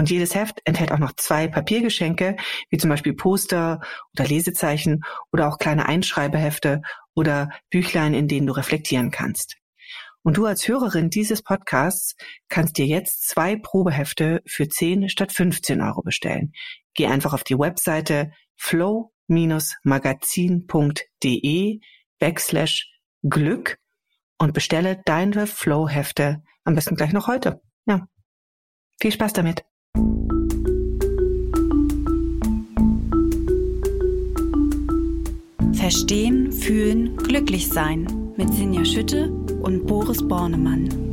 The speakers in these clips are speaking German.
Und jedes Heft enthält auch noch zwei Papiergeschenke, wie zum Beispiel Poster oder Lesezeichen oder auch kleine Einschreibehefte oder Büchlein, in denen du reflektieren kannst. Und du als Hörerin dieses Podcasts kannst dir jetzt zwei Probehefte für 10 statt 15 Euro bestellen. Geh einfach auf die Webseite flow-magazin.de backslash Glück und bestelle deine Flow-Hefte am besten gleich noch heute. Ja. Viel Spaß damit. Verstehen, fühlen, glücklich sein mit Sinja Schütte und Boris Bornemann.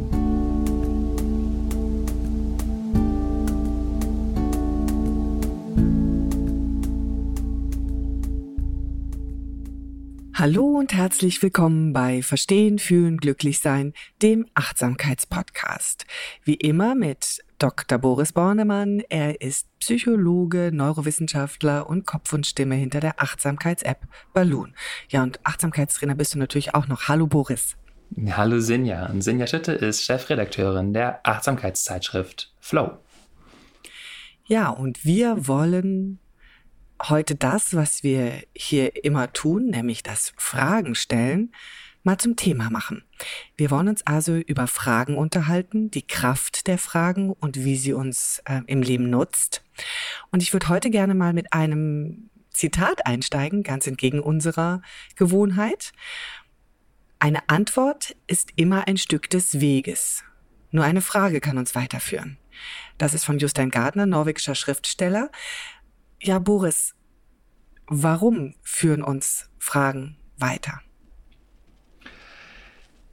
Hallo und herzlich willkommen bei Verstehen, Fühlen, Glücklichsein, dem Achtsamkeitspodcast. Wie immer mit Dr. Boris Bornemann. Er ist Psychologe, Neurowissenschaftler und Kopf und Stimme hinter der Achtsamkeits-App Balloon. Ja, und Achtsamkeitstrainer bist du natürlich auch noch. Hallo Boris. Hallo Sinja. Und Sinja Schütte ist Chefredakteurin der Achtsamkeitszeitschrift Flow. Ja, und wir wollen heute das, was wir hier immer tun, nämlich das Fragen stellen, mal zum Thema machen. Wir wollen uns also über Fragen unterhalten, die Kraft der Fragen und wie sie uns äh, im Leben nutzt. Und ich würde heute gerne mal mit einem Zitat einsteigen, ganz entgegen unserer Gewohnheit. Eine Antwort ist immer ein Stück des Weges. Nur eine Frage kann uns weiterführen. Das ist von Justin Gardner, norwegischer Schriftsteller. Ja, Boris, warum führen uns Fragen weiter?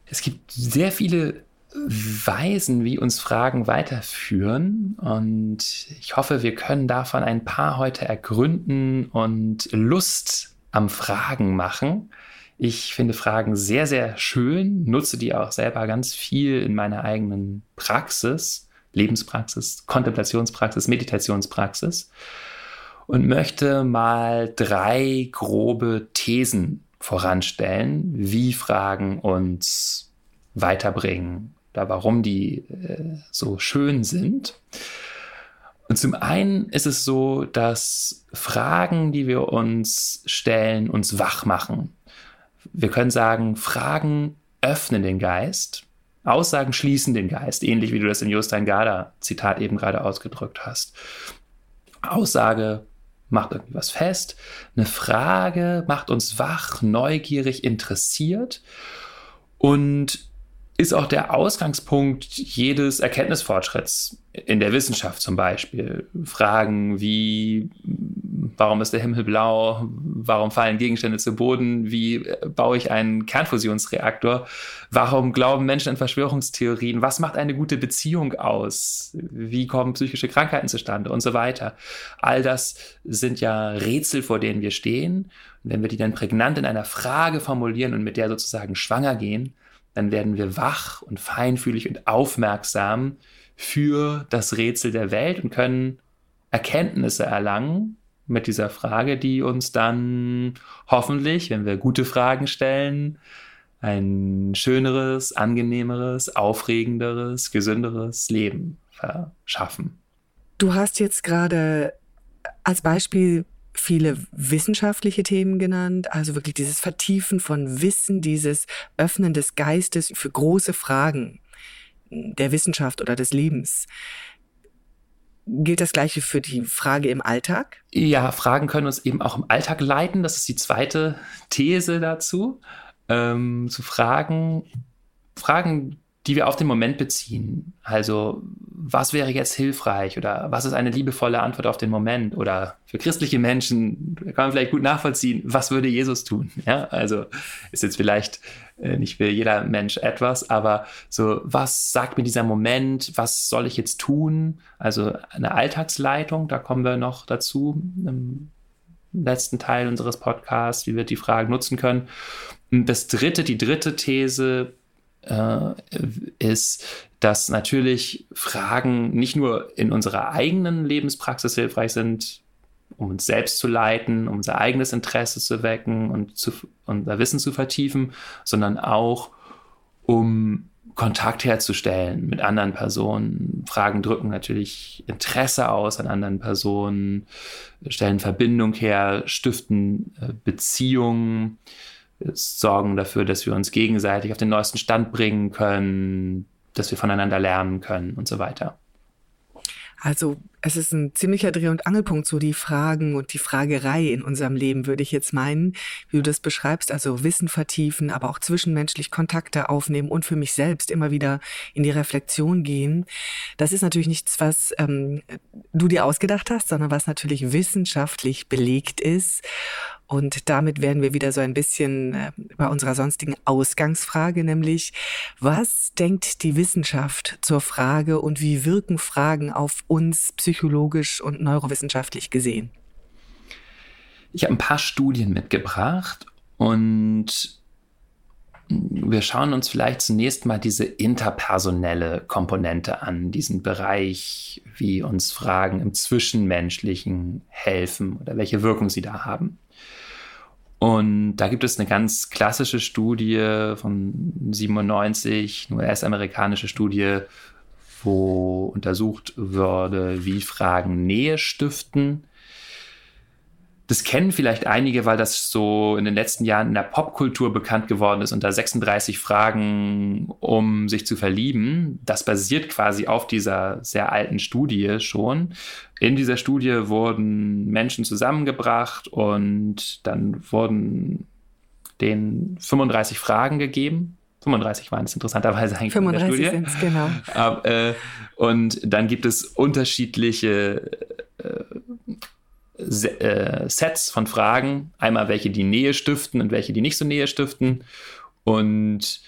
Es gibt sehr viele Weisen, wie uns Fragen weiterführen. Und ich hoffe, wir können davon ein paar heute ergründen und Lust am Fragen machen. Ich finde Fragen sehr, sehr schön, nutze die auch selber ganz viel in meiner eigenen Praxis, Lebenspraxis, Kontemplationspraxis, Meditationspraxis und möchte mal drei grobe Thesen voranstellen, wie Fragen uns weiterbringen oder warum die äh, so schön sind. Und zum einen ist es so, dass Fragen, die wir uns stellen, uns wach machen. Wir können sagen, Fragen öffnen den Geist, Aussagen schließen den Geist, ähnlich wie du das in Jostein Garda Zitat eben gerade ausgedrückt hast. Aussage macht irgendwie was fest. Eine Frage macht uns wach, neugierig, interessiert und ist auch der Ausgangspunkt jedes Erkenntnisfortschritts in der Wissenschaft zum Beispiel. Fragen wie, warum ist der Himmel blau? Warum fallen Gegenstände zu Boden? Wie baue ich einen Kernfusionsreaktor? Warum glauben Menschen an Verschwörungstheorien? Was macht eine gute Beziehung aus? Wie kommen psychische Krankheiten zustande? Und so weiter. All das sind ja Rätsel, vor denen wir stehen. Und wenn wir die dann prägnant in einer Frage formulieren und mit der sozusagen schwanger gehen, dann werden wir wach und feinfühlig und aufmerksam für das Rätsel der Welt und können Erkenntnisse erlangen mit dieser Frage, die uns dann hoffentlich, wenn wir gute Fragen stellen, ein schöneres, angenehmeres, aufregenderes, gesünderes Leben verschaffen. Du hast jetzt gerade als Beispiel viele wissenschaftliche Themen genannt, also wirklich dieses Vertiefen von Wissen, dieses Öffnen des Geistes für große Fragen der Wissenschaft oder des Lebens. Gilt das gleiche für die Frage im Alltag? Ja, Fragen können uns eben auch im Alltag leiten. Das ist die zweite These dazu. Ähm, zu Fragen, Fragen, die wir auf den Moment beziehen. Also, was wäre jetzt hilfreich oder was ist eine liebevolle Antwort auf den Moment? Oder für christliche Menschen kann man vielleicht gut nachvollziehen, was würde Jesus tun? Ja, also ist jetzt vielleicht nicht für jeder Mensch etwas, aber so, was sagt mir dieser Moment? Was soll ich jetzt tun? Also eine Alltagsleitung, da kommen wir noch dazu. Ähm, letzten Teil unseres Podcasts, wie wir die Fragen nutzen können. Das dritte, die dritte These äh, ist, dass natürlich Fragen nicht nur in unserer eigenen Lebenspraxis hilfreich sind, um uns selbst zu leiten, um unser eigenes Interesse zu wecken und zu, unser Wissen zu vertiefen, sondern auch um Kontakt herzustellen mit anderen Personen. Fragen drücken natürlich Interesse aus an anderen Personen, stellen Verbindung her, stiften äh, Beziehungen, sorgen dafür, dass wir uns gegenseitig auf den neuesten Stand bringen können, dass wir voneinander lernen können und so weiter. Also es ist ein ziemlicher Dreh- und Angelpunkt, so die Fragen und die Fragerei in unserem Leben, würde ich jetzt meinen, wie du das beschreibst. Also Wissen vertiefen, aber auch zwischenmenschlich Kontakte aufnehmen und für mich selbst immer wieder in die Reflexion gehen. Das ist natürlich nichts, was ähm, du dir ausgedacht hast, sondern was natürlich wissenschaftlich belegt ist. Und damit werden wir wieder so ein bisschen äh, bei unserer sonstigen Ausgangsfrage, nämlich was denkt die Wissenschaft zur Frage und wie wirken Fragen auf uns psychologisch und neurowissenschaftlich gesehen? Ich habe ein paar Studien mitgebracht und wir schauen uns vielleicht zunächst mal diese interpersonelle Komponente an, diesen Bereich, wie uns Fragen im Zwischenmenschlichen helfen oder welche Wirkung sie da haben. Und da gibt es eine ganz klassische Studie von 97, eine US-amerikanische Studie, wo untersucht wurde, wie Fragen Nähe stiften das kennen vielleicht einige, weil das so in den letzten Jahren in der Popkultur bekannt geworden ist, unter 36 Fragen, um sich zu verlieben. Das basiert quasi auf dieser sehr alten Studie schon. In dieser Studie wurden Menschen zusammengebracht und dann wurden den 35 Fragen gegeben. 35 waren es interessanterweise eigentlich 35 in der Studie. Sind's, genau. Aber, äh, und dann gibt es unterschiedliche äh, Sets von Fragen. Einmal welche, die Nähe stiften und welche, die nicht so Nähe stiften. Und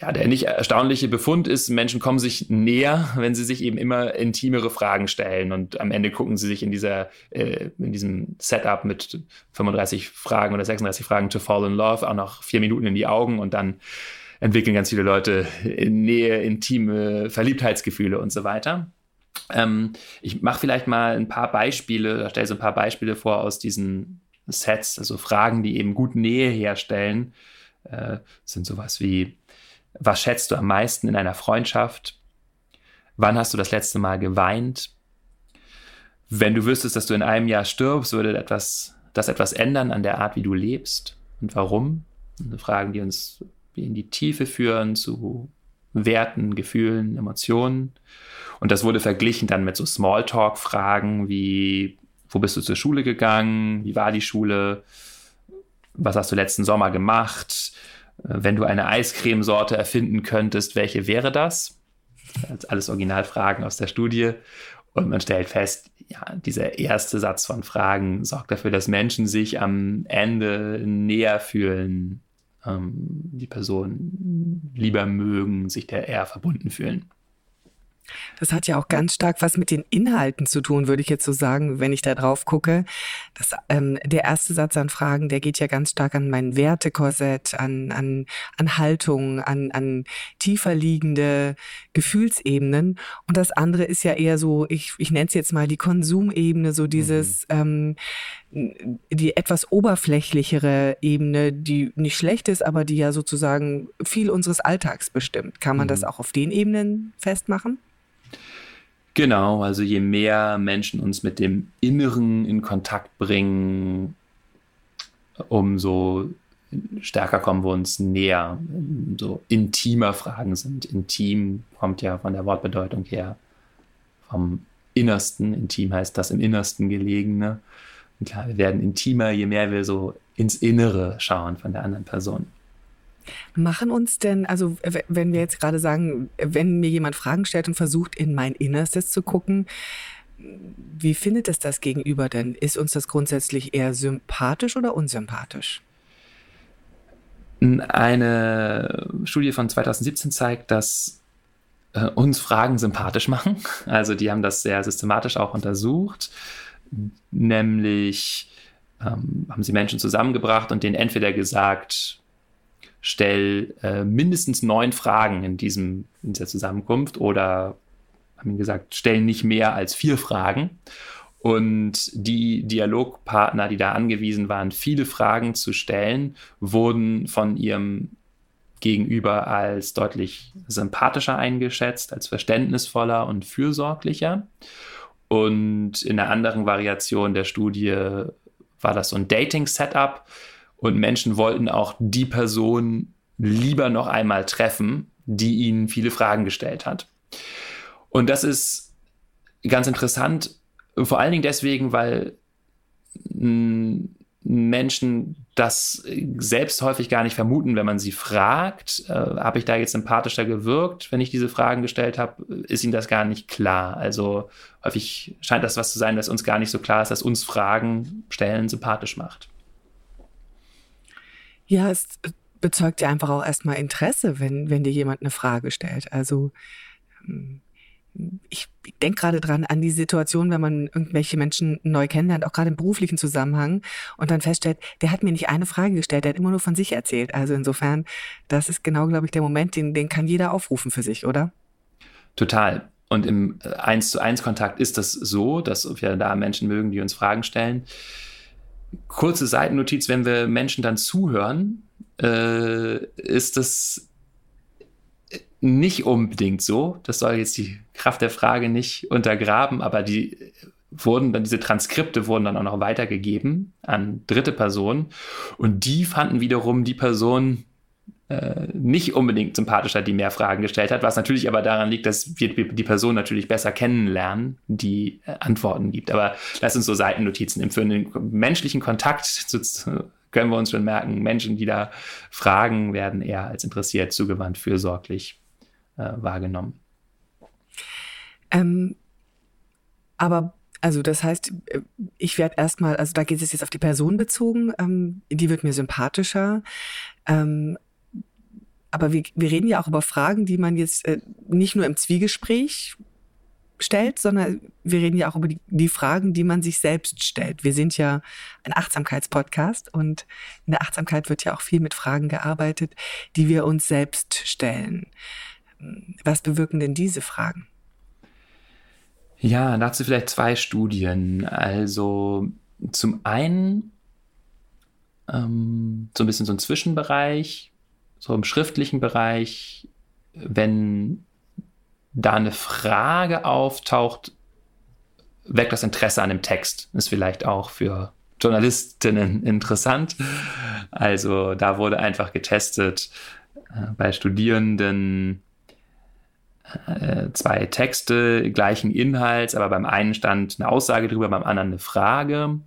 ja, der nicht erstaunliche Befund ist, Menschen kommen sich näher, wenn sie sich eben immer intimere Fragen stellen. Und am Ende gucken sie sich in dieser, äh, in diesem Setup mit 35 Fragen oder 36 Fragen to fall in love auch noch vier Minuten in die Augen und dann entwickeln ganz viele Leute in Nähe, intime Verliebtheitsgefühle und so weiter. Ähm, ich mache vielleicht mal ein paar Beispiele, stelle so ein paar Beispiele vor aus diesen Sets, also Fragen, die eben gut Nähe herstellen, äh, sind sowas wie, was schätzt du am meisten in einer Freundschaft? Wann hast du das letzte Mal geweint? Wenn du wüsstest, dass du in einem Jahr stirbst, würde etwas, das etwas ändern an der Art, wie du lebst und warum? Fragen, die uns in die Tiefe führen zu Werten, Gefühlen, Emotionen. Und das wurde verglichen dann mit so Smalltalk-Fragen wie, wo bist du zur Schule gegangen? Wie war die Schule? Was hast du letzten Sommer gemacht? Wenn du eine Eiscremesorte erfinden könntest, welche wäre das? Das alles Originalfragen aus der Studie. Und man stellt fest, ja, dieser erste Satz von Fragen sorgt dafür, dass Menschen sich am Ende näher fühlen die Person lieber mögen, sich der eher verbunden fühlen. Das hat ja auch ganz stark was mit den Inhalten zu tun, würde ich jetzt so sagen, wenn ich da drauf gucke. Das, ähm, der erste Satz an Fragen, der geht ja ganz stark an mein Wertekorsett, an, an, an Haltung, an, an tiefer liegende Gefühlsebenen. Und das andere ist ja eher so, ich, ich nenne es jetzt mal die Konsumebene, so dieses, mhm. ähm, die etwas oberflächlichere Ebene, die nicht schlecht ist, aber die ja sozusagen viel unseres Alltags bestimmt. Kann man mhm. das auch auf den Ebenen festmachen? Genau, also je mehr Menschen uns mit dem Inneren in Kontakt bringen, umso stärker kommen wir uns näher. So intimer Fragen sind. Intim kommt ja von der Wortbedeutung her vom Innersten. Intim heißt das im Innersten gelegene. Und klar, wir werden intimer, je mehr wir so ins Innere schauen von der anderen Person. Machen uns denn, also wenn wir jetzt gerade sagen, wenn mir jemand Fragen stellt und versucht, in mein Innerstes zu gucken, wie findet es das Gegenüber denn? Ist uns das grundsätzlich eher sympathisch oder unsympathisch? Eine Studie von 2017 zeigt, dass äh, uns Fragen sympathisch machen. Also die haben das sehr systematisch auch untersucht, nämlich ähm, haben sie Menschen zusammengebracht und denen entweder gesagt, stell äh, mindestens neun Fragen in, diesem, in dieser Zusammenkunft oder haben ihnen gesagt, stell nicht mehr als vier Fragen. Und die Dialogpartner, die da angewiesen waren, viele Fragen zu stellen, wurden von ihrem Gegenüber als deutlich sympathischer eingeschätzt, als verständnisvoller und fürsorglicher. Und in einer anderen Variation der Studie war das so ein Dating-Setup und Menschen wollten auch die Person lieber noch einmal treffen, die ihnen viele Fragen gestellt hat. Und das ist ganz interessant, vor allen Dingen deswegen, weil Menschen das selbst häufig gar nicht vermuten, wenn man sie fragt, äh, habe ich da jetzt sympathischer gewirkt, wenn ich diese Fragen gestellt habe, ist ihnen das gar nicht klar. Also häufig scheint das was zu sein, das uns gar nicht so klar ist, dass uns Fragen stellen sympathisch macht. Ja, es bezeugt ja einfach auch erstmal Interesse, wenn, wenn dir jemand eine Frage stellt. Also ähm, ich denke gerade dran an die Situation, wenn man irgendwelche Menschen neu kennenlernt, auch gerade im beruflichen Zusammenhang und dann feststellt, der hat mir nicht eine Frage gestellt, der hat immer nur von sich erzählt. Also insofern, das ist genau, glaube ich, der Moment, den, den kann jeder aufrufen für sich, oder? Total. Und im 1 äh, zu 1 Kontakt ist das so, dass wir da Menschen mögen, die uns Fragen stellen. Kurze Seitennotiz, wenn wir Menschen dann zuhören, äh, ist das nicht unbedingt so. Das soll jetzt die Kraft der Frage nicht untergraben, aber die wurden dann, diese Transkripte wurden dann auch noch weitergegeben an dritte Personen und die fanden wiederum die Person äh, nicht unbedingt sympathischer, die mehr Fragen gestellt hat, was natürlich aber daran liegt, dass wir die Person natürlich besser kennenlernen, die äh, Antworten gibt. Aber lass uns so Seitennotizen nehmen. Für einen menschlichen Kontakt zu, können wir uns schon merken, Menschen, die da fragen, werden eher als interessiert, zugewandt, fürsorglich äh, wahrgenommen. Ähm, aber also das heißt, äh, ich werde erstmal, also da geht es jetzt auf die Person bezogen, ähm, die wird mir sympathischer. Ähm, aber wir, wir reden ja auch über Fragen, die man jetzt äh, nicht nur im Zwiegespräch stellt, sondern wir reden ja auch über die, die Fragen, die man sich selbst stellt. Wir sind ja ein Achtsamkeitspodcast und in der Achtsamkeit wird ja auch viel mit Fragen gearbeitet, die wir uns selbst stellen. Was bewirken denn diese Fragen? Ja, dazu vielleicht zwei Studien. Also zum einen ähm, so ein bisschen so ein Zwischenbereich, so im schriftlichen Bereich, wenn da eine Frage auftaucht, weckt das Interesse an dem Text. Ist vielleicht auch für Journalistinnen interessant. Also da wurde einfach getestet äh, bei Studierenden, zwei Texte gleichen Inhalts, aber beim einen stand eine Aussage drüber, beim anderen eine Frage.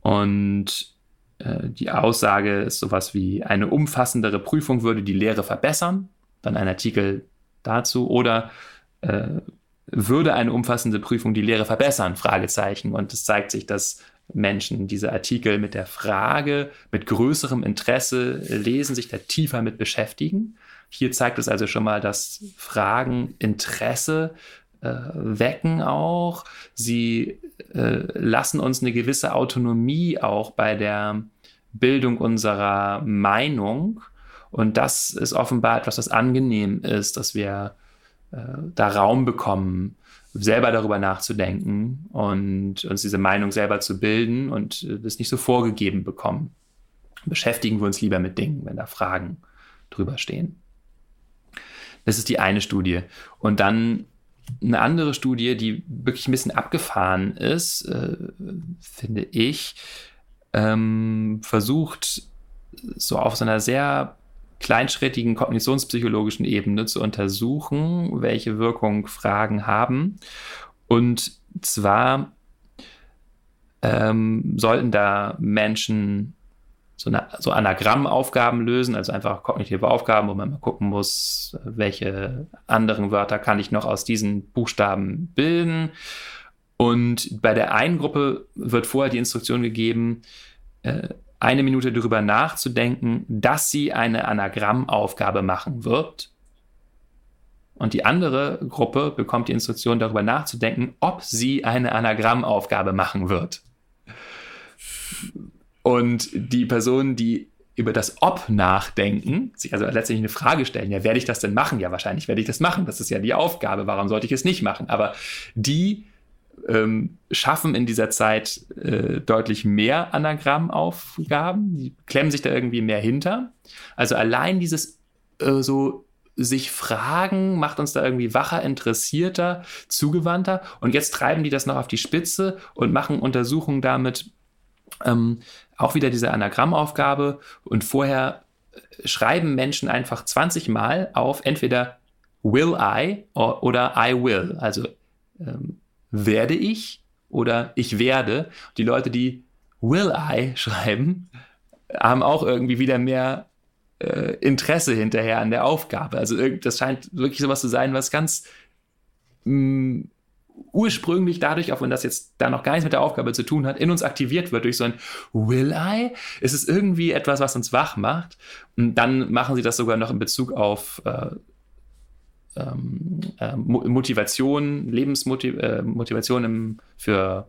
Und äh, die Aussage ist sowas wie, eine umfassendere Prüfung würde die Lehre verbessern. Dann ein Artikel dazu. Oder äh, würde eine umfassende Prüfung die Lehre verbessern? Fragezeichen. Und es zeigt sich, dass Menschen diese Artikel mit der Frage, mit größerem Interesse lesen, sich da tiefer mit beschäftigen. Hier zeigt es also schon mal, dass Fragen Interesse äh, wecken auch. Sie äh, lassen uns eine gewisse Autonomie auch bei der Bildung unserer Meinung. Und das ist offenbar etwas, was angenehm ist, dass wir äh, da Raum bekommen, selber darüber nachzudenken und uns diese Meinung selber zu bilden und äh, das nicht so vorgegeben bekommen. Beschäftigen wir uns lieber mit Dingen, wenn da Fragen drüber stehen. Das ist die eine Studie. Und dann eine andere Studie, die wirklich ein bisschen abgefahren ist, äh, finde ich, ähm, versucht so auf so einer sehr kleinschrittigen kognitionspsychologischen Ebene zu untersuchen, welche Wirkung Fragen haben. Und zwar ähm, sollten da Menschen so, eine, so Anagrammaufgaben lösen, also einfach kognitive Aufgaben, wo man mal gucken muss, welche anderen Wörter kann ich noch aus diesen Buchstaben bilden. Und bei der einen Gruppe wird vorher die Instruktion gegeben, äh, eine Minute darüber nachzudenken, dass sie eine Anagrammaufgabe machen wird. Und die andere Gruppe bekommt die Instruktion darüber nachzudenken, ob sie eine Anagrammaufgabe machen wird. Und die Personen, die über das Ob nachdenken, sich also letztlich eine Frage stellen, ja, werde ich das denn machen? Ja, wahrscheinlich werde ich das machen. Das ist ja die Aufgabe. Warum sollte ich es nicht machen? Aber die ähm, schaffen in dieser Zeit äh, deutlich mehr Anagrammaufgaben, die klemmen sich da irgendwie mehr hinter. Also allein dieses äh, so sich fragen, macht uns da irgendwie wacher, interessierter, zugewandter. Und jetzt treiben die das noch auf die Spitze und machen Untersuchungen damit, ähm, auch wieder diese Anagrammaufgabe und vorher schreiben Menschen einfach 20 Mal auf entweder will I oder I will, also ähm, werde ich oder ich werde. Die Leute, die will I schreiben, haben auch irgendwie wieder mehr äh, Interesse hinterher an der Aufgabe. Also das scheint wirklich sowas zu sein, was ganz mh, mm, ursprünglich dadurch, auch wenn das jetzt da noch gar nichts mit der Aufgabe zu tun hat, in uns aktiviert wird durch so ein Will I? Es ist irgendwie etwas, was uns wach macht. Und dann machen sie das sogar noch in Bezug auf äh, ähm, äh, Motivation, Lebensmotivation äh, für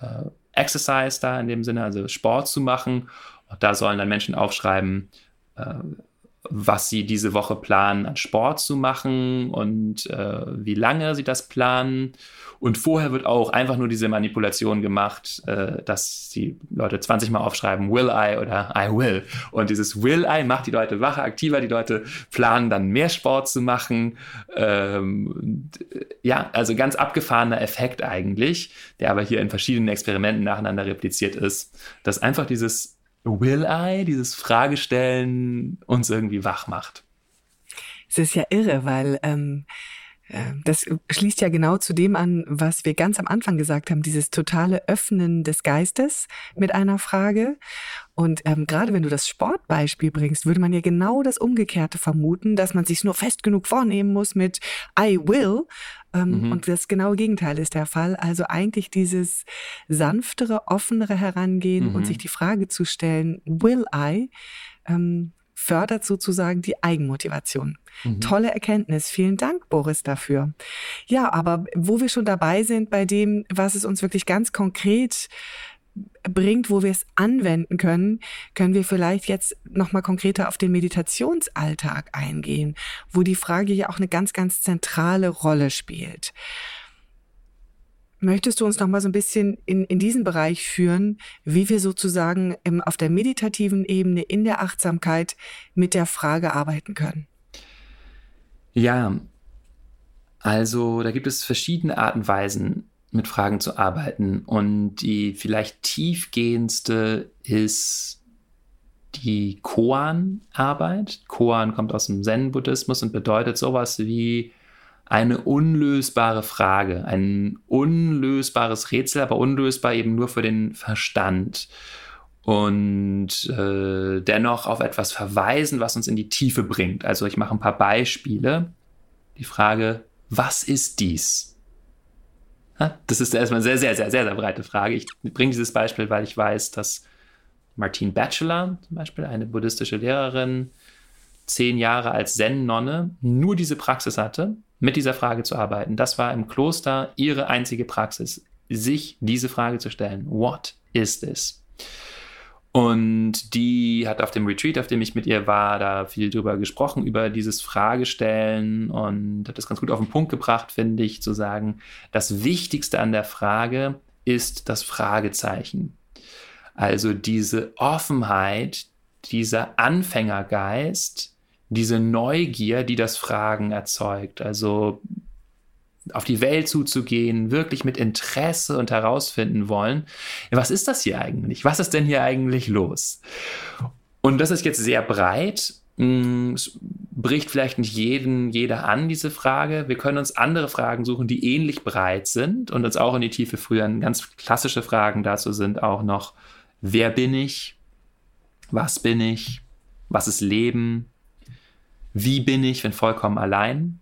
äh, Exercise da in dem Sinne, also Sport zu machen. Und da sollen dann Menschen aufschreiben, äh, was sie diese Woche planen, an Sport zu machen und äh, wie lange sie das planen. Und vorher wird auch einfach nur diese Manipulation gemacht, äh, dass die Leute 20 Mal aufschreiben, will I oder I will. Und dieses will I macht die Leute wacher, aktiver. Die Leute planen dann mehr Sport zu machen. Ähm, ja, also ganz abgefahrener Effekt eigentlich, der aber hier in verschiedenen Experimenten nacheinander repliziert ist, dass einfach dieses Will I, dieses Fragestellen uns irgendwie wach macht. Es ist ja irre, weil ähm, äh, das schließt ja genau zu dem an, was wir ganz am Anfang gesagt haben, dieses totale Öffnen des Geistes mit einer Frage. Und ähm, gerade wenn du das Sportbeispiel bringst, würde man ja genau das Umgekehrte vermuten, dass man sich nur fest genug vornehmen muss mit I will. Ähm, mhm. Und das genaue Gegenteil ist der Fall. Also eigentlich dieses sanftere, offenere Herangehen mhm. und sich die Frage zu stellen, will I? Ähm, fördert sozusagen die Eigenmotivation. Mhm. Tolle Erkenntnis. Vielen Dank, Boris, dafür. Ja, aber wo wir schon dabei sind bei dem, was es uns wirklich ganz konkret bringt, wo wir es anwenden können, können wir vielleicht jetzt nochmal konkreter auf den Meditationsalltag eingehen, wo die Frage ja auch eine ganz, ganz zentrale Rolle spielt. Möchtest du uns noch mal so ein bisschen in, in diesen Bereich führen, wie wir sozusagen im, auf der meditativen Ebene in der Achtsamkeit mit der Frage arbeiten können? Ja, also da gibt es verschiedene Arten und Weisen, mit Fragen zu arbeiten. Und die vielleicht tiefgehendste ist die Koan-Arbeit. Koan kommt aus dem Zen-Buddhismus und bedeutet sowas wie eine unlösbare Frage, ein unlösbares Rätsel, aber unlösbar eben nur für den Verstand. Und äh, dennoch auf etwas verweisen, was uns in die Tiefe bringt. Also ich mache ein paar Beispiele. Die Frage, was ist dies? Das ist erstmal eine sehr, sehr, sehr, sehr, sehr breite Frage. Ich bringe dieses Beispiel, weil ich weiß, dass Martine Batchelor, zum Beispiel eine buddhistische Lehrerin, zehn Jahre als Zen-Nonne nur diese Praxis hatte mit dieser Frage zu arbeiten. Das war im Kloster ihre einzige Praxis, sich diese Frage zu stellen. What is this? Und die hat auf dem Retreat, auf dem ich mit ihr war, da viel drüber gesprochen, über dieses Fragestellen und hat das ganz gut auf den Punkt gebracht, finde ich, zu sagen, das Wichtigste an der Frage ist das Fragezeichen. Also diese Offenheit, dieser Anfängergeist, diese Neugier, die das Fragen erzeugt. Also auf die Welt zuzugehen, wirklich mit Interesse und herausfinden wollen, was ist das hier eigentlich? Was ist denn hier eigentlich los? Und das ist jetzt sehr breit, hm, es bricht vielleicht nicht jeden, jeder an, diese Frage. Wir können uns andere Fragen suchen, die ähnlich breit sind und uns auch in die Tiefe führen. Ganz klassische Fragen dazu sind auch noch, wer bin ich? Was bin ich? Was ist Leben? wie bin ich, wenn vollkommen allein?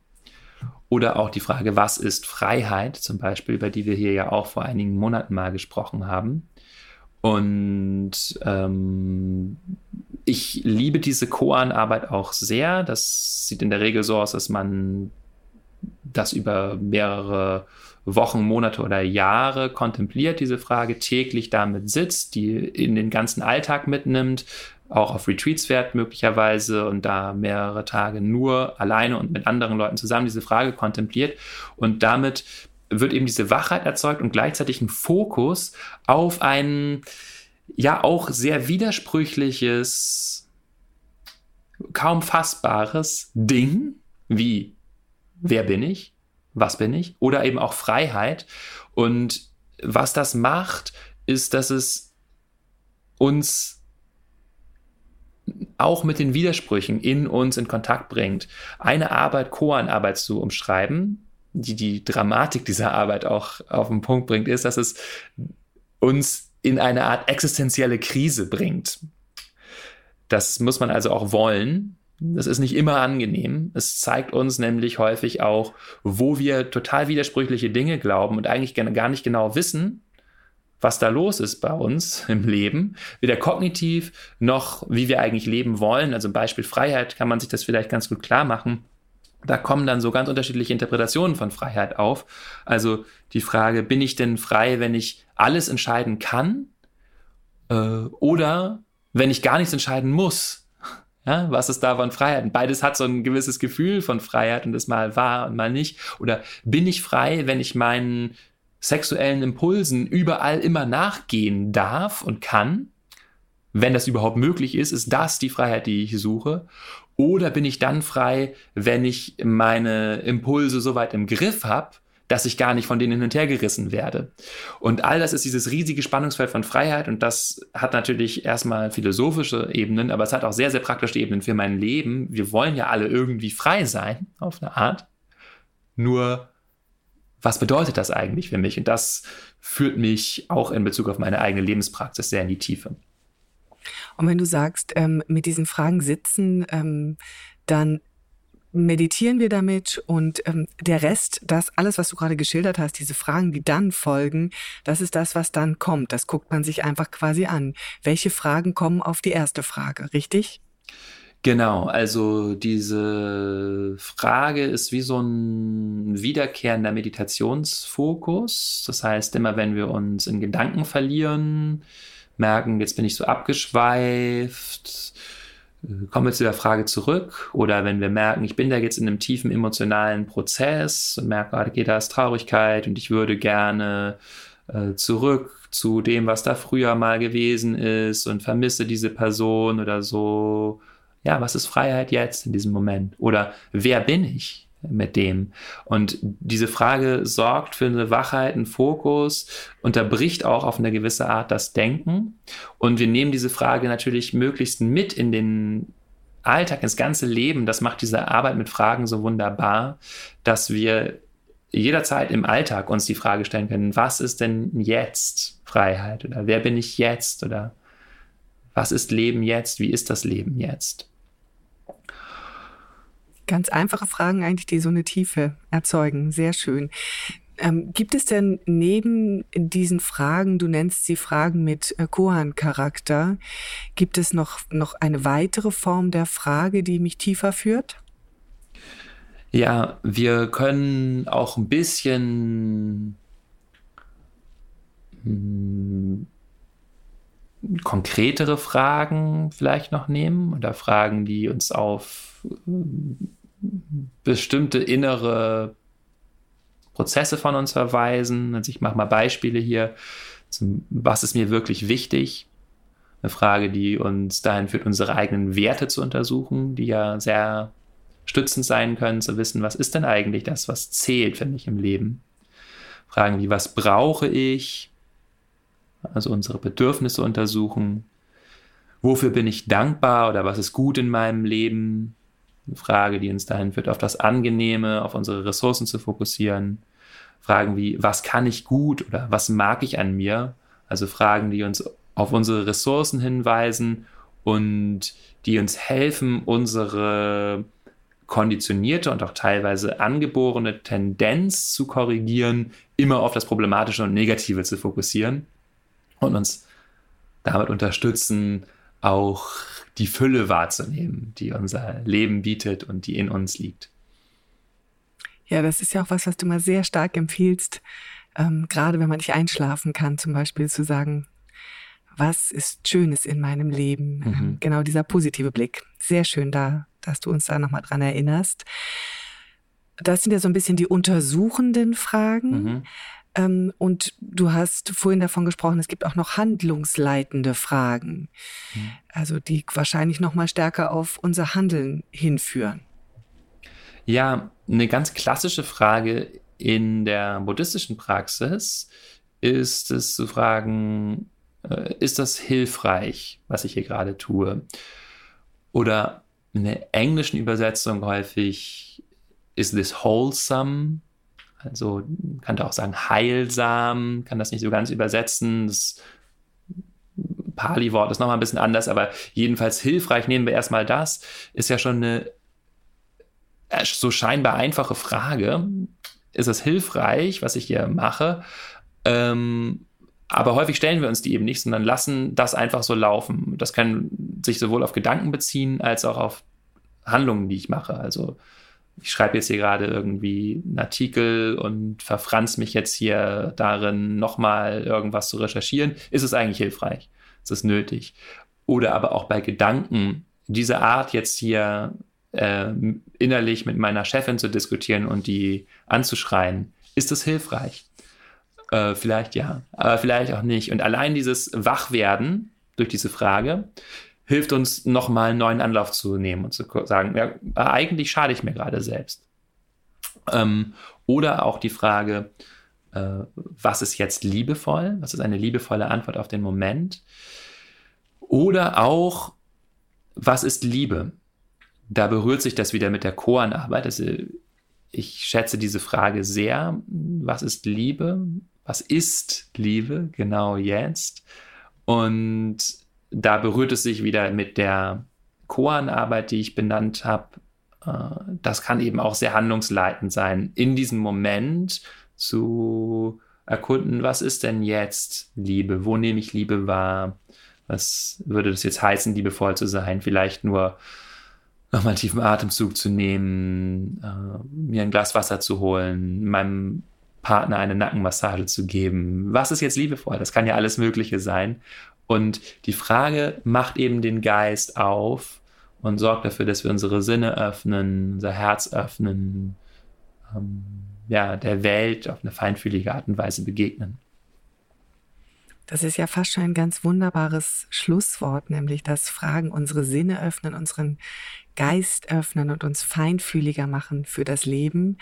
Oder auch die Frage, was ist Freiheit, zum Beispiel, über die wir hier ja auch vor einigen Monaten mal gesprochen haben. Und ähm, ich liebe diese Koan-Arbeit auch sehr. Das sieht in der Regel so aus, dass man das über mehrere Wochen, Monate oder Jahre kontempliert, diese Frage, täglich damit sitzt, die in den ganzen Alltag mitnimmt, auch auf Retreats fährt möglicherweise und da mehrere Tage nur alleine und mit anderen Leuten zusammen diese Frage kontempliert. Und damit wird eben diese Wachheit erzeugt und gleichzeitig ein Fokus auf ein ja auch sehr widersprüchliches, kaum fassbares Ding wie wer bin ich, was bin ich? Oder eben auch Freiheit. Und was das macht, ist, dass es uns auch mit den Widersprüchen in uns in Kontakt bringt. Eine Arbeit, Koan-Arbeit zu umschreiben, die die Dramatik dieser Arbeit auch auf den Punkt bringt, ist, dass es uns in eine Art existenzielle Krise bringt. Das muss man also auch wollen. Das ist nicht immer angenehm. Es zeigt uns nämlich häufig auch, wo wir total widersprüchliche Dinge glauben und eigentlich gar nicht genau wissen, was da los ist bei uns im Leben, weder kognitiv noch wie wir eigentlich leben wollen. Also Beispiel Freiheit kann man sich das vielleicht ganz gut klar machen. Da kommen dann so ganz unterschiedliche Interpretationen von Freiheit auf. Also die Frage, bin ich denn frei, wenn ich alles entscheiden kann? Äh, oder wenn ich gar nichts entscheiden muss? Ja, was ist da von Freiheit? Beides hat so ein gewisses Gefühl von Freiheit und ist mal wahr und mal nicht. Oder bin ich frei, wenn ich meinen sexuellen Impulsen überall immer nachgehen darf und kann, wenn das überhaupt möglich ist, ist das die Freiheit, die ich suche? Oder bin ich dann frei, wenn ich meine Impulse so weit im Griff habe, dass ich gar nicht von denen hin und her gerissen werde. Und all das ist dieses riesige Spannungsfeld von Freiheit und das hat natürlich erstmal philosophische Ebenen, aber es hat auch sehr, sehr praktische Ebenen für mein Leben. Wir wollen ja alle irgendwie frei sein, auf eine Art. Nur was bedeutet das eigentlich für mich? Und das führt mich auch in Bezug auf meine eigene Lebenspraxis sehr in die Tiefe. Und wenn du sagst, ähm, mit diesen Fragen sitzen, ähm, dann meditieren wir damit und ähm, der Rest, das alles, was du gerade geschildert hast, diese Fragen, die dann folgen, das ist das, was dann kommt. Das guckt man sich einfach quasi an. Welche Fragen kommen auf die erste Frage, richtig? Genau, also diese Frage ist wie so ein wiederkehrender Meditationsfokus. Das heißt, immer wenn wir uns in Gedanken verlieren, merken, jetzt bin ich so abgeschweift, kommen wir zu der Frage zurück. Oder wenn wir merken, ich bin da jetzt in einem tiefen emotionalen Prozess und merke, ah, da geht da ist Traurigkeit und ich würde gerne äh, zurück zu dem, was da früher mal gewesen ist und vermisse diese Person oder so ja, was ist Freiheit jetzt in diesem Moment? Oder wer bin ich mit dem? Und diese Frage sorgt für eine Wachheit, einen Fokus, unterbricht auch auf eine gewisse Art das Denken. Und wir nehmen diese Frage natürlich möglichst mit in den Alltag, ins ganze Leben. Das macht diese Arbeit mit Fragen so wunderbar, dass wir jederzeit im Alltag uns die Frage stellen können, was ist denn jetzt Freiheit? Oder wer bin ich jetzt? Oder was ist Leben jetzt? Wie ist das Leben jetzt? Ganz einfache Fragen eigentlich, die so eine Tiefe erzeugen. Sehr schön. Ähm, gibt es denn neben diesen Fragen, du nennst sie Fragen mit äh, Kohan-Charakter, gibt es noch, noch eine weitere Form der Frage, die mich tiefer führt? Ja, wir können auch ein bisschen hm, konkretere Fragen vielleicht noch nehmen oder Fragen, die uns auf bestimmte innere Prozesse von uns verweisen. Also ich mache mal Beispiele hier. Was ist mir wirklich wichtig? Eine Frage, die uns dahin führt, unsere eigenen Werte zu untersuchen, die ja sehr stützend sein können, zu wissen, was ist denn eigentlich das, was zählt für mich im Leben? Fragen wie, was brauche ich? Also unsere Bedürfnisse untersuchen. Wofür bin ich dankbar oder was ist gut in meinem Leben? Frage, die uns dahin führt, auf das Angenehme, auf unsere Ressourcen zu fokussieren. Fragen wie, was kann ich gut oder was mag ich an mir? Also Fragen, die uns auf unsere Ressourcen hinweisen und die uns helfen, unsere konditionierte und auch teilweise angeborene Tendenz zu korrigieren, immer auf das Problematische und Negative zu fokussieren und uns damit unterstützen, auch die Fülle wahrzunehmen, die unser Leben bietet und die in uns liegt. Ja, das ist ja auch was, was du mal sehr stark empfiehlst, ähm, gerade wenn man nicht einschlafen kann, zum Beispiel zu sagen, was ist Schönes in meinem Leben? Mhm. Ähm, genau dieser positive Blick. Sehr schön da, dass du uns da nochmal dran erinnerst. Das sind ja so ein bisschen die untersuchenden Fragen. Mhm. Ähm, und du hast vorhin davon gesprochen, es gibt auch noch handlungsleitende Fragen. Mhm. Also die wahrscheinlich nochmal stärker auf unser Handeln hinführen. Ja, eine ganz klassische Frage in der buddhistischen Praxis ist es zu fragen, äh, ist das hilfreich, was ich hier gerade tue? Oder in der englischen Übersetzung häufig, is this wholesome? Also kann da auch sagen heilsam, kann das nicht so ganz übersetzen. Das Pali-Wort ist nochmal ein bisschen anders, aber jedenfalls hilfreich nehmen wir erstmal das. Ist ja schon eine äh, so scheinbar einfache Frage. Ist es hilfreich, was ich hier mache? Ähm, aber häufig stellen wir uns die eben nicht, sondern lassen das einfach so laufen. Das kann sich sowohl auf Gedanken beziehen als auch auf Handlungen, die ich mache. Also ich schreibe jetzt hier gerade irgendwie einen Artikel und verfranz mich jetzt hier darin, nochmal irgendwas zu recherchieren. Ist es eigentlich hilfreich? Ist es nötig? Oder aber auch bei Gedanken, diese Art jetzt hier äh, innerlich mit meiner Chefin zu diskutieren und die anzuschreien, ist es hilfreich? Äh, vielleicht ja, aber vielleicht auch nicht. Und allein dieses Wachwerden durch diese Frage hilft uns nochmal einen neuen Anlauf zu nehmen und zu sagen, ja, eigentlich schade ich mir gerade selbst. Ähm, oder auch die Frage, äh, was ist jetzt liebevoll? Was ist eine liebevolle Antwort auf den Moment? Oder auch, was ist Liebe? Da berührt sich das wieder mit der Koanarbeit. Also ich schätze diese Frage sehr. Was ist Liebe? was ist Liebe genau jetzt? Und da berührt es sich wieder mit der Koan-Arbeit, die ich benannt habe. Äh, das kann eben auch sehr handlungsleitend sein, in diesem Moment zu erkunden, was ist denn jetzt Liebe? Wo nehme ich Liebe wahr? Was würde das jetzt heißen, liebevoll zu sein? Vielleicht nur nochmal einen tiefen Atemzug zu nehmen, äh, mir ein Glas Wasser zu holen, meinem Partner eine Nackenmassage zu geben. Was ist jetzt liebevoll? Das kann ja alles Mögliche sein. Und die Frage macht eben den Geist auf und sorgt dafür, dass wir unsere Sinne öffnen, unser Herz öffnen, ähm, ja, der Welt auf eine feinfühlige Art und Weise begegnen. Das ist ja fast schon ein ganz wunderbares Schlusswort, nämlich dass Fragen unsere Sinne öffnen, unseren Geist öffnen und uns feinfühliger machen für das Leben.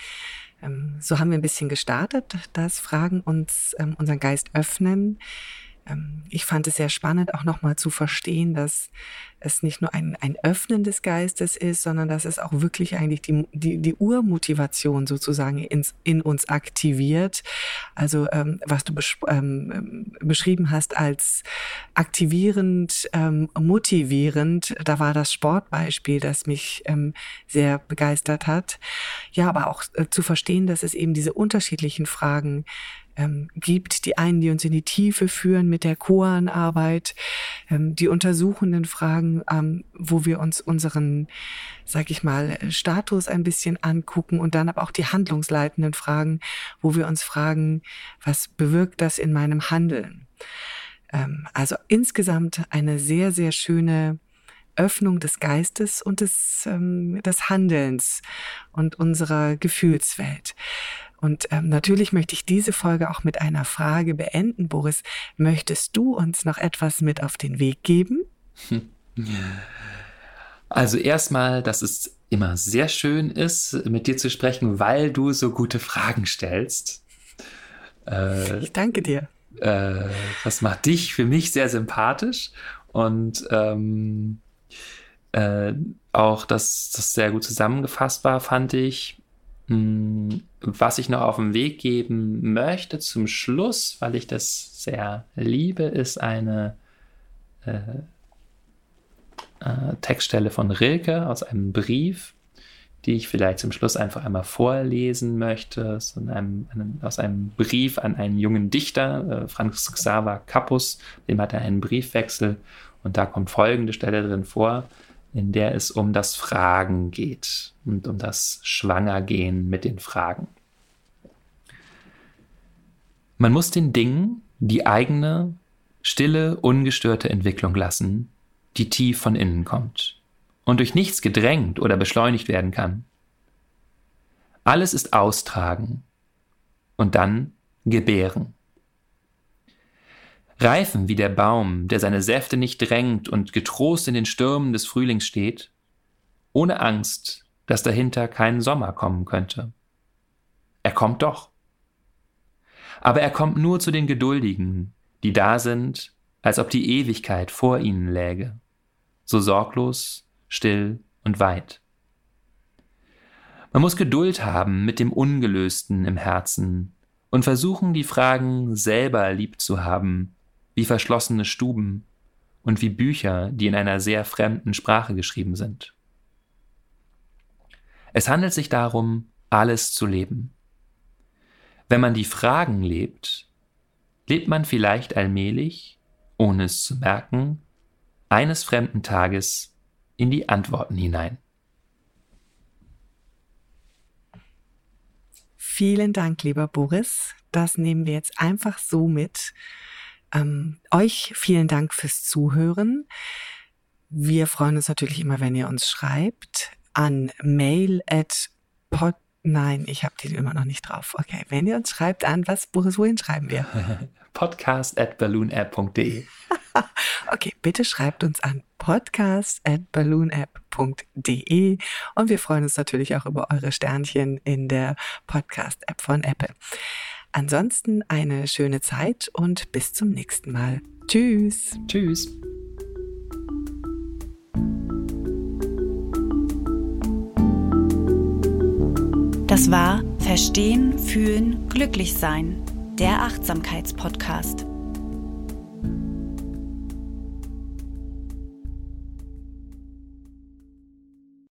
Ähm, so haben wir ein bisschen gestartet, dass Fragen uns ähm, unseren Geist öffnen. Ähm, ich fand es sehr spannend, auch nochmal zu verstehen, dass es nicht nur ein, ein Öffnen des Geistes ist, sondern dass es auch wirklich eigentlich die, die, die Urmotivation sozusagen ins, in uns aktiviert. Also ähm, was du besch ähm, beschrieben hast als aktivierend, ähm, motivierend, da war das Sportbeispiel, das mich ähm, sehr begeistert hat. Ja, aber auch äh, zu verstehen, dass es eben diese unterschiedlichen Fragen ähm, gibt, die einen, die uns in die Tiefe führen mit der Koanarbeit, ähm, die untersuchenden Fragen, ähm, wo wir uns unseren, sag ich mal, Status ein bisschen angucken und dann aber auch die handlungsleitenden Fragen, wo wir uns fragen, was bewirkt das in meinem Handeln? Ähm, also insgesamt eine sehr, sehr schöne Öffnung des Geistes und des, ähm, des Handelns und unserer Gefühlswelt. Und ähm, natürlich möchte ich diese Folge auch mit einer Frage beenden. Boris, möchtest du uns noch etwas mit auf den Weg geben? Also erstmal, dass es immer sehr schön ist, mit dir zu sprechen, weil du so gute Fragen stellst. Äh, ich danke dir. Äh, das macht dich für mich sehr sympathisch und ähm, äh, auch, dass das sehr gut zusammengefasst war, fand ich. Hm, was ich noch auf den Weg geben möchte zum Schluss, weil ich das sehr liebe, ist eine äh, äh, Textstelle von Rilke aus einem Brief, die ich vielleicht zum Schluss einfach einmal vorlesen möchte. Aus einem, einem, aus einem Brief an einen jungen Dichter, äh, Franz Xaver Kappus, dem hat er einen Briefwechsel und da kommt folgende Stelle drin vor. In der es um das Fragen geht und um das Schwangergehen mit den Fragen. Man muss den Dingen die eigene, stille, ungestörte Entwicklung lassen, die tief von innen kommt und durch nichts gedrängt oder beschleunigt werden kann. Alles ist austragen und dann gebären. Reifen wie der Baum, der seine Säfte nicht drängt und getrost in den Stürmen des Frühlings steht, ohne Angst, dass dahinter kein Sommer kommen könnte. Er kommt doch. Aber er kommt nur zu den Geduldigen, die da sind, als ob die Ewigkeit vor ihnen läge, so sorglos, still und weit. Man muss Geduld haben mit dem Ungelösten im Herzen und versuchen, die Fragen selber lieb zu haben, wie verschlossene Stuben und wie Bücher, die in einer sehr fremden Sprache geschrieben sind. Es handelt sich darum, alles zu leben. Wenn man die Fragen lebt, lebt man vielleicht allmählich, ohne es zu merken, eines fremden Tages in die Antworten hinein. Vielen Dank, lieber Boris. Das nehmen wir jetzt einfach so mit. Ähm, euch vielen Dank fürs Zuhören. Wir freuen uns natürlich immer, wenn ihr uns schreibt an mail at pod Nein, ich habe die immer noch nicht drauf. Okay, wenn ihr uns schreibt an, was, Boris, wohin schreiben wir? podcast at balloonapp.de. okay, bitte schreibt uns an podcast at balloonapp.de und wir freuen uns natürlich auch über eure Sternchen in der Podcast-App von Apple. Ansonsten eine schöne Zeit und bis zum nächsten Mal. Tschüss. Tschüss. Das war Verstehen, Fühlen, Glücklich Sein, der Achtsamkeitspodcast.